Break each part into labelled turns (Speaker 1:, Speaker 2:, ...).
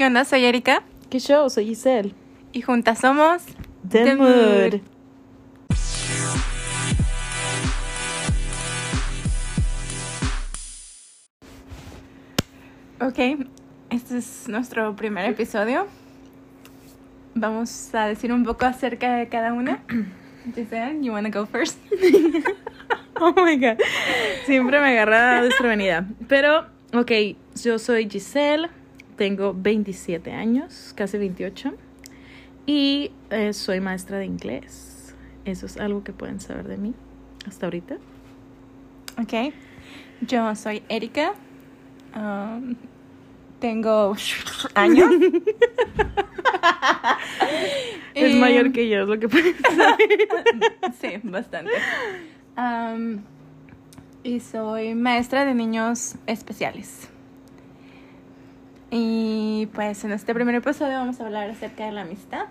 Speaker 1: ¿Qué onda? Soy Erika
Speaker 2: ¿Qué show? Soy Giselle.
Speaker 1: y juntas somos
Speaker 2: The,
Speaker 1: The
Speaker 2: Mood.
Speaker 1: Mood. Ok, este es nuestro primer episodio. Vamos a decir un poco acerca de cada una. Giselle, you wanna go first?
Speaker 2: Oh my god. Siempre me agarra desprevenida. Pero, ok, yo soy Giselle, tengo 27 años, casi 28. Y eh, soy maestra de inglés. Eso es algo que pueden saber de mí hasta ahorita.
Speaker 1: Ok, yo soy Erika. Um, tengo años.
Speaker 2: Es mayor que yo, es lo que pueden saber.
Speaker 1: Sí, bastante. Am, y soy maestra de niños especiales. Y pues en este primer episodio vamos a hablar acerca de la amistad.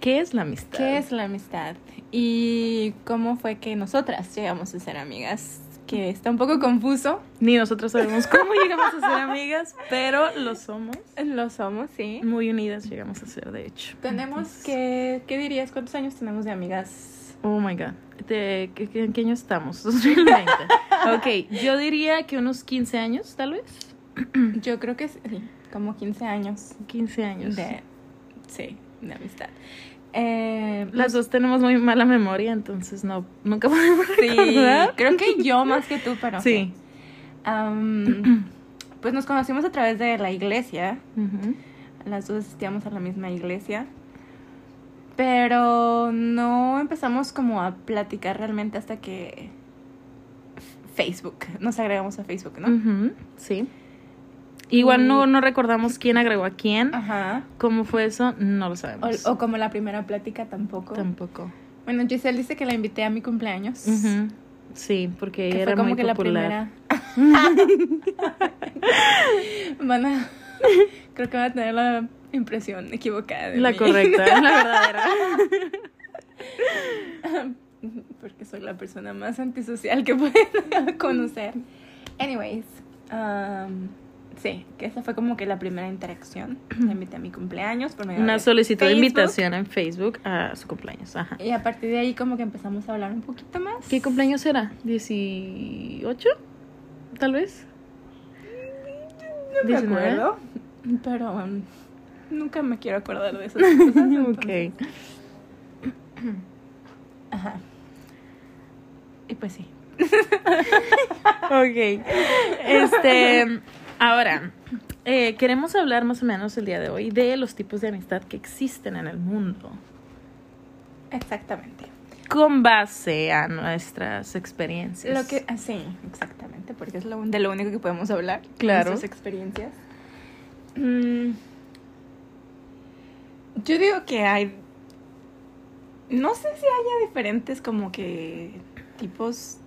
Speaker 2: ¿Qué es la amistad?
Speaker 1: ¿Qué es la amistad? Y cómo fue que nosotras llegamos a ser amigas. Que está un poco confuso.
Speaker 2: Ni nosotros sabemos cómo llegamos a ser amigas, pero lo somos.
Speaker 1: Lo somos, sí.
Speaker 2: Muy unidas llegamos a ser, de hecho.
Speaker 1: Tenemos
Speaker 2: Entonces-
Speaker 1: que, ¿qué dirías? ¿Cuántos años tenemos de amigas?
Speaker 2: Oh my god. ¿De qué, qué- ¿En qué año estamos? 2020. ok, yo diría que unos 15 años, tal vez.
Speaker 1: Yo creo que sí, como 15 años
Speaker 2: 15 años.
Speaker 1: de, sí, de amistad. Eh,
Speaker 2: Las dos tenemos muy mala memoria, entonces no, nunca podemos
Speaker 1: Sí,
Speaker 2: recordar.
Speaker 1: creo que yo más que tú, pero
Speaker 2: Sí.
Speaker 1: Pues nos conocimos a través de la iglesia. Las dos asistíamos a la misma iglesia. Pero no empezamos como a platicar realmente hasta que Facebook. Nos agregamos a Facebook, ¿no?
Speaker 2: Ujú, Sí. Igual no,
Speaker 1: Y-
Speaker 2: no recordamos quién agregó a quién.
Speaker 1: Ajá.
Speaker 2: ¿Cómo fue eso? No lo sabemos.
Speaker 1: O, o como la primera plática tampoco.
Speaker 2: Tampoco.
Speaker 1: Bueno, Giselle dice que la invité a mi cumpleaños.
Speaker 2: Ujú. Sí, porque
Speaker 1: Que
Speaker 2: ella
Speaker 1: fue
Speaker 2: era
Speaker 1: como
Speaker 2: muy
Speaker 1: que la primera. Van a. Creo que van a tener la impresión equivocada. De
Speaker 2: La
Speaker 1: mí.
Speaker 2: correcta, la verdadera.
Speaker 1: Porque soy la persona más antisocial que pueden conocer. Anyways. um, sí, que esa fue como que la primera interacción. La invité a mi cumpleaños por medio
Speaker 2: Una
Speaker 1: de
Speaker 2: solicitud de invitación en Facebook a su cumpleaños. Ajá.
Speaker 1: Y a partir de ahí como que empezamos a hablar un poquito más.
Speaker 2: ¿Qué cumpleaños era? ¿18? Tal vez.
Speaker 1: No me
Speaker 2: 19?
Speaker 1: acuerdo. Pero um, nunca me quiero acordar de esas cosas. entonces-
Speaker 2: ok.
Speaker 1: Ajá. Y pues sí.
Speaker 2: Ok. Este. Ahora, eh, queremos hablar más o menos el día de hoy de los tipos de amistad que existen en el mundo.
Speaker 1: Exactamente.
Speaker 2: Con base a nuestras experiencias.
Speaker 1: Lo que, ah, sí, exactamente, porque es lo, de lo único que podemos hablar.
Speaker 2: Claro.
Speaker 1: Nuestras experiencias. Mm, yo digo que hay. No sé si haya diferentes como que tipos.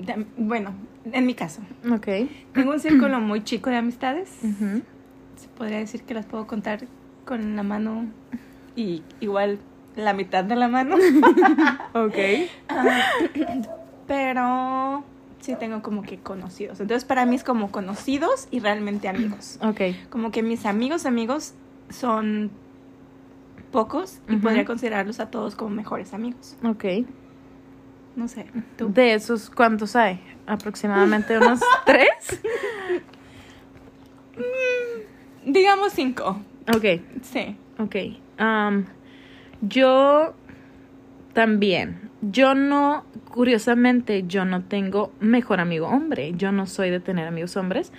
Speaker 1: De, bueno, en mi caso,
Speaker 2: Ok.
Speaker 1: tengo un círculo muy chico de amistades. Se podría decir que las puedo contar con la mano y igual la mitad de la mano.
Speaker 2: Ok.
Speaker 1: Ah, pero sí tengo como que conocidos. Entonces para mí es como conocidos y realmente amigos.
Speaker 2: Ok.
Speaker 1: Como que mis amigos amigos son pocos y podría considerarlos a todos como mejores amigos.
Speaker 2: Ok.
Speaker 1: No sé, tú.
Speaker 2: De esos, ¿cuántos hay? Aproximadamente unos tres.
Speaker 1: Digamos cinco.
Speaker 2: Ok.
Speaker 1: Sí.
Speaker 2: Ok. am, yo también. Yo no, curiosamente, yo no tengo mejor amigo hombre. Yo no soy de tener amigos hombres.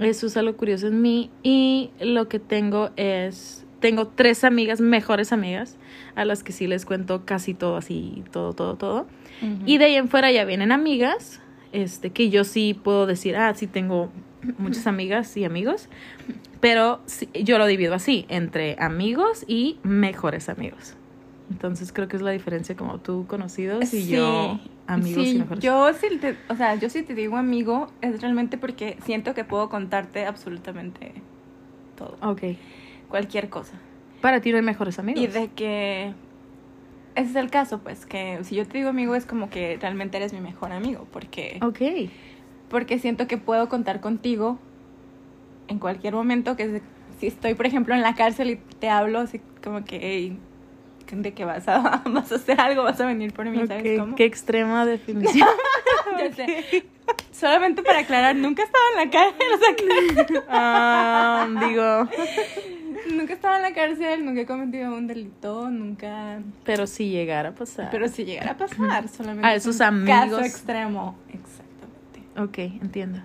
Speaker 2: Eso es algo curioso en mí. Y lo que tengo es, tengo tres amigas, mejores amigas, a las que sí les cuento casi todo así, todo, todo, todo. Y de ahí en fuera ya vienen amigas, este, que yo sí puedo decir, ah, sí tengo muchas amigas y amigos, pero sí, yo lo divido así, entre amigos y mejores amigos. Entonces creo que es la diferencia como tú conocidos y yo amigos
Speaker 1: sí,
Speaker 2: y mejores.
Speaker 1: Yo sí te, o sea, yo sí te digo amigo, es realmente porque siento que puedo contarte absolutamente todo,
Speaker 2: Ok.
Speaker 1: Cualquier cosa.
Speaker 2: Para ti no hay mejores amigos.
Speaker 1: Y de que ese es el caso, pues, que si yo te digo amigo es como que realmente eres mi mejor amigo, porque,
Speaker 2: Ok.
Speaker 1: porque siento que puedo contar contigo en cualquier momento, que si estoy, por ejemplo, en la cárcel y te hablo así como que, hey, de que vas a, vas a hacer algo, vas a venir por mí, ¿sabes
Speaker 2: Ok,
Speaker 1: cómo?
Speaker 2: Qué extrema definición.
Speaker 1: Ya sé. Solamente para aclarar, nunca estaba en la cárcel, o sea, que
Speaker 2: Ah, digo,
Speaker 1: nunca estaba en la cárcel, nunca he cometido un delito, nunca...
Speaker 2: pero si llegara a pasar.
Speaker 1: Pero si llegara a pasar, solamente
Speaker 2: A
Speaker 1: es
Speaker 2: esos
Speaker 1: un
Speaker 2: amigos.
Speaker 1: caso extremo, exactamente.
Speaker 2: Ok, entiendo.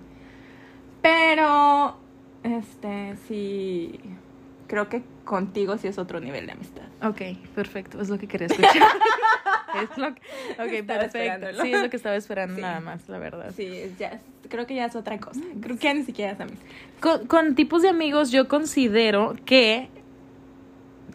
Speaker 1: Pero, este, sí, creo que contigo sí es otro nivel de amistad.
Speaker 2: Ok, perfecto, es lo que quería escuchar. es lo que... Ok,
Speaker 1: Estaba
Speaker 2: perfecto. Sí, es lo que estaba esperando
Speaker 1: Sí.
Speaker 2: nada más, la verdad.
Speaker 1: Sí, es- ya, creo que ya es otra cosa. Creo que ya ni siquiera es amistad.
Speaker 2: Con, con tipos de amigos yo considero que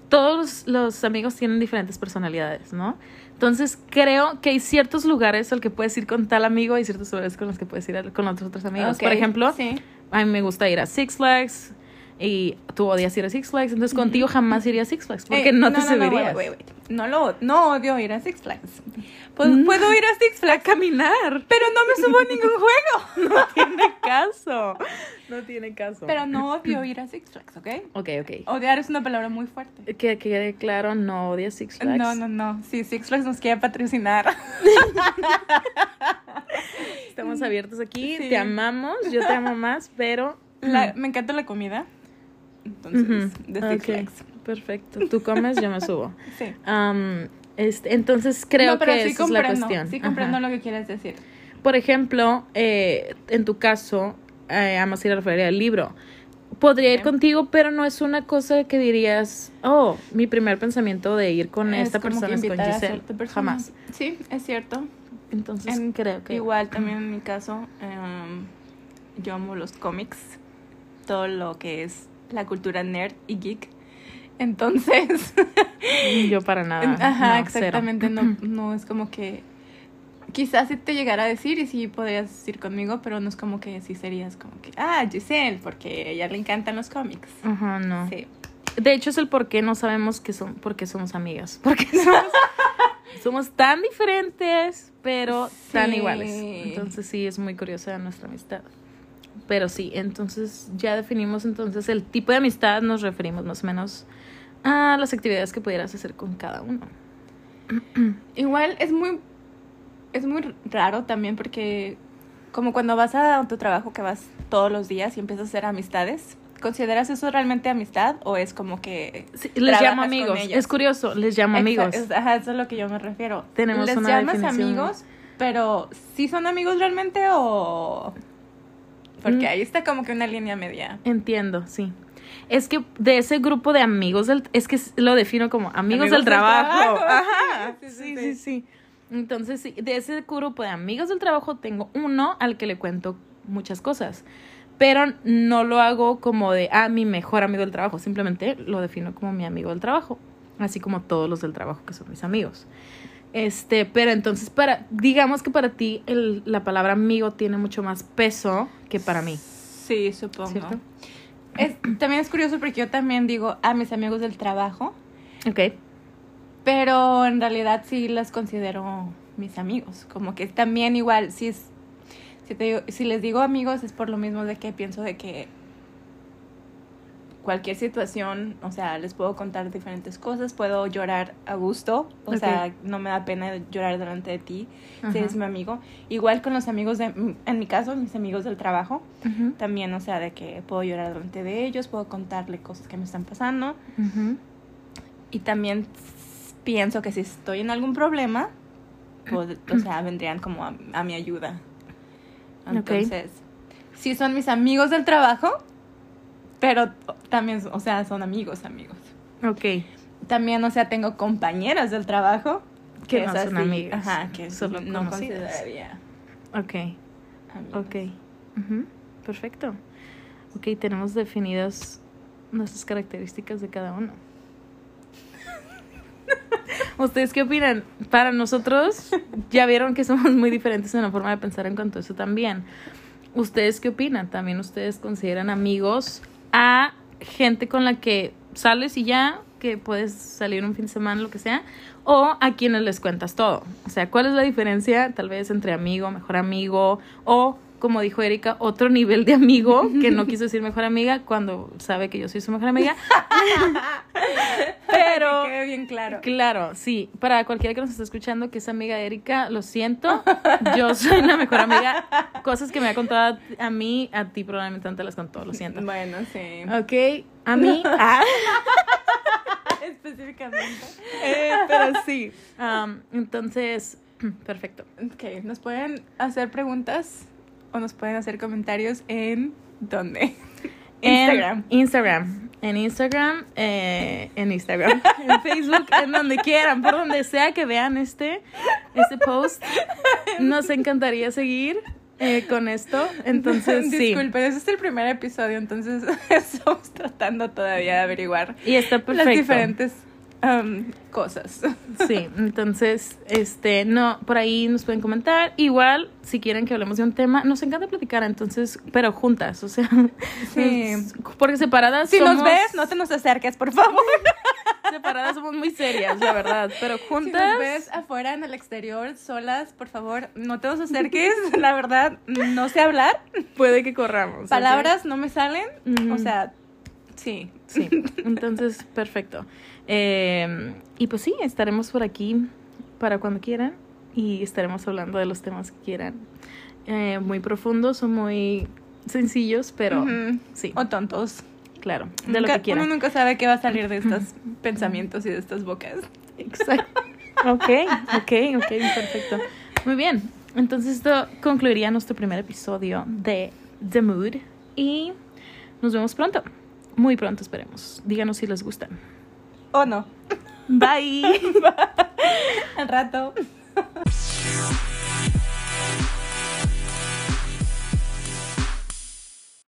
Speaker 2: todos los amigos tienen diferentes personalidades, ¿no? Entonces creo que hay ciertos lugares al que puedes ir con tal amigo y ciertos lugares con los que puedes ir con otros otros amigos. Por ejemplo,
Speaker 1: sí.
Speaker 2: a mí me gusta ir a Six Flags y tú odias ir a Six Flags, entonces contigo jamás iría a Six Flags porque
Speaker 1: Eh,
Speaker 2: no te
Speaker 1: no,
Speaker 2: subirías.
Speaker 1: wait, wait, wait. No, lo, no odio ir a Six Flags. Pues,
Speaker 2: No.
Speaker 1: Puedo ir a Six Flags,
Speaker 2: caminar.
Speaker 1: pero no me subo a ningún juego.
Speaker 2: No tiene caso. No tiene caso.
Speaker 1: Pero no odio ir a Six Flags, ¿ok?
Speaker 2: Ok, ok.
Speaker 1: Odiar es una palabra muy fuerte.
Speaker 2: Que que quede claro, no odias Six Flags.
Speaker 1: No, no, no. Si Six Flags nos quiere patrocinar.
Speaker 2: Estamos abiertos aquí,
Speaker 1: Sí.
Speaker 2: te amamos, yo te amo más, pero...
Speaker 1: La- me encanta la comida. Entonces,
Speaker 2: Ujú,
Speaker 1: de Six
Speaker 2: ok,
Speaker 1: Flags.
Speaker 2: Perfecto, tú comes, yo me subo.
Speaker 1: Sí.
Speaker 2: Este, entonces creo
Speaker 1: No, pero
Speaker 2: que
Speaker 1: sí
Speaker 2: esa es la cuestión.
Speaker 1: Sí comprendo
Speaker 2: Ajá.
Speaker 1: lo que quieres decir.
Speaker 2: Por ejemplo, eh, en tu caso, eh, amas ir a la feria del libro. Podría ir contigo, pero no es una cosa que dirías, oh, mi primer pensamiento de ir con
Speaker 1: Es
Speaker 2: esta persona es con
Speaker 1: a
Speaker 2: Giselle. Jamás.
Speaker 1: Sí, es cierto.
Speaker 2: Entonces
Speaker 1: En-
Speaker 2: creo que...
Speaker 1: Igual también en mi caso, em, yo amo los cómics, todo lo que es la cultura nerd y geek. Entonces,
Speaker 2: Yo para nada.
Speaker 1: ajá,
Speaker 2: no,
Speaker 1: exactamente, no, no es como que quizás sí te llegara a decir y sí podrías ir conmigo, pero no es como que sí serías como que, ah, Giselle, porque a ella le encantan los cómics.
Speaker 2: Ajá, no.
Speaker 1: Sí.
Speaker 2: De hecho, es el por qué no sabemos que son, por qué somos amigas. Porque somos, somos tan diferentes, pero tan iguales. Entonces sí, es muy curiosa nuestra amistad. Pero sí, entonces ya definimos entonces el tipo de amistad, nos referimos más o menos a las actividades que pudieras hacer con cada uno.
Speaker 1: Igual es muy es muy raro también porque como cuando vas a tu trabajo que vas todos los días y empiezas a hacer amistades, ¿consideras eso realmente amistad o es como que
Speaker 2: Sí, les llamo amigos. Es curioso, les llamo amigos.
Speaker 1: es- ajá, eso es a lo que yo me refiero.
Speaker 2: Tenemos
Speaker 1: ¿Les
Speaker 2: una
Speaker 1: llamas
Speaker 2: definición.
Speaker 1: amigos, pero sí son amigos realmente o porque
Speaker 2: Mm.
Speaker 1: ahí está como que una línea media.
Speaker 2: Entiendo, sí. Es que de ese grupo de amigos del, es que lo defino como amigos,
Speaker 1: Amigos
Speaker 2: del
Speaker 1: del
Speaker 2: trabajo. Ajá.
Speaker 1: Sí, sí,
Speaker 2: Sí,
Speaker 1: sí.
Speaker 2: sí, sí. Entonces, sí, de ese grupo de amigos del trabajo tengo uno al que le cuento muchas cosas. Pero no lo hago como de, ah, mi mejor amigo del trabajo. Simplemente lo defino como mi amigo del trabajo. Así como todos los del trabajo que son mis amigos. Este, pero entonces para, digamos que para ti el, la palabra amigo tiene mucho más peso que para mí.
Speaker 1: Sí, supongo.
Speaker 2: ¿Cierto?
Speaker 1: Es, también es curioso porque yo también digo a mis amigos del trabajo,
Speaker 2: Ok.
Speaker 1: pero en realidad sí las considero mis amigos. Como que también igual, si es, si, te digo- si les digo amigos es por lo mismo de que pienso de que cualquier situación, o sea, les puedo contar diferentes cosas, puedo llorar a gusto, o sea, no me da pena llorar delante de ti si eres mi amigo. Igual con los amigos de, en mi caso, mis amigos del trabajo, también, o sea, de que puedo llorar delante de ellos, puedo contarle cosas que me están pasando.
Speaker 2: Ujú.
Speaker 1: Y también pienso que si estoy en algún problema, pues, o sea, vendrían como a, a mi ayuda. Entonces, sí son mis amigos del trabajo, pero también, o sea, son amigos, amigos.
Speaker 2: Ok.
Speaker 1: También, o sea, tengo compañeras del trabajo
Speaker 2: Que no son amigas,
Speaker 1: Ajá, que
Speaker 2: solo
Speaker 1: no
Speaker 2: conocidas.
Speaker 1: consideraría
Speaker 2: Ok.
Speaker 1: amigos.
Speaker 2: Ok. Perfecto. Ok, tenemos definidas nuestras características de cada uno. ¿Ustedes qué opinan? Para nosotros, ya vieron que somos muy diferentes en la forma de pensar en cuanto a eso también. ¿Ustedes qué opinan? ¿También ustedes consideran amigos a gente con la que sales y ya, que puedes salir un fin de semana, lo que sea? ¿O a quienes les cuentas todo? O sea, ¿cuál es la diferencia tal vez entre amigo, mejor amigo o como dijo Erika, otro nivel de amigo, que no quiso decir mejor amiga cuando sabe que yo soy su mejor amiga. Pero
Speaker 1: Que quede bien claro.
Speaker 2: Claro, sí. Para cualquiera que nos esté escuchando que es amiga de Erika, lo siento. Yo soy la mejor amiga. Cosas que me ha contado a mí, a ti probablemente no te las contó, lo siento.
Speaker 1: Bueno, sí.
Speaker 2: Ok, a mí. ah,
Speaker 1: Específicamente.
Speaker 2: eh, pero sí. Um, entonces, perfecto.
Speaker 1: Ok, nos pueden hacer preguntas o nos pueden hacer comentarios en ¿dónde?
Speaker 2: En
Speaker 1: Instagram.
Speaker 2: Instagram. En Instagram, eh, en Instagram, en Facebook, en donde quieran, por donde sea que vean este, este post. Nos encantaría seguir eh, con esto. Entonces, sí.
Speaker 1: Disculpen, ese es el primer episodio, entonces estamos tratando todavía de averiguar
Speaker 2: Y está perfecto.
Speaker 1: las diferentes um, cosas.
Speaker 2: Sí, entonces, este, no, por ahí nos pueden comentar. Igual, si quieren que hablemos de un tema, nos encanta platicar, entonces, pero juntas, o sea,
Speaker 1: Sí.
Speaker 2: porque separadas
Speaker 1: Si
Speaker 2: somos,
Speaker 1: nos ves, no te nos acerques, por favor.
Speaker 2: separadas somos muy serias, la verdad, pero
Speaker 1: Si
Speaker 2: juntas,
Speaker 1: nos ves afuera en el exterior, solas, por favor, no te nos acerques. La verdad, no sé hablar.
Speaker 2: puede que corramos.
Speaker 1: Palabras no me salen. O sea, sí.
Speaker 2: Sí, entonces, perfecto. Eh, y pues sí, estaremos por aquí para cuando quieran y estaremos hablando de los temas que quieran. Eh, muy profundos o muy sencillos, pero sí,
Speaker 1: O tontos.
Speaker 2: claro, de
Speaker 1: Nunca-
Speaker 2: lo que quieran.
Speaker 1: Uno nunca sabe qué va a salir de estos pensamientos y de estas bocas.
Speaker 2: Exacto. Ok, ok, ok, perfecto. Muy bien. Entonces esto concluiría nuestro primer episodio de The Mood y nos vemos pronto. Muy pronto esperemos. Díganos si les gustan.
Speaker 1: ¿O no?
Speaker 2: Bye.
Speaker 1: Al rato.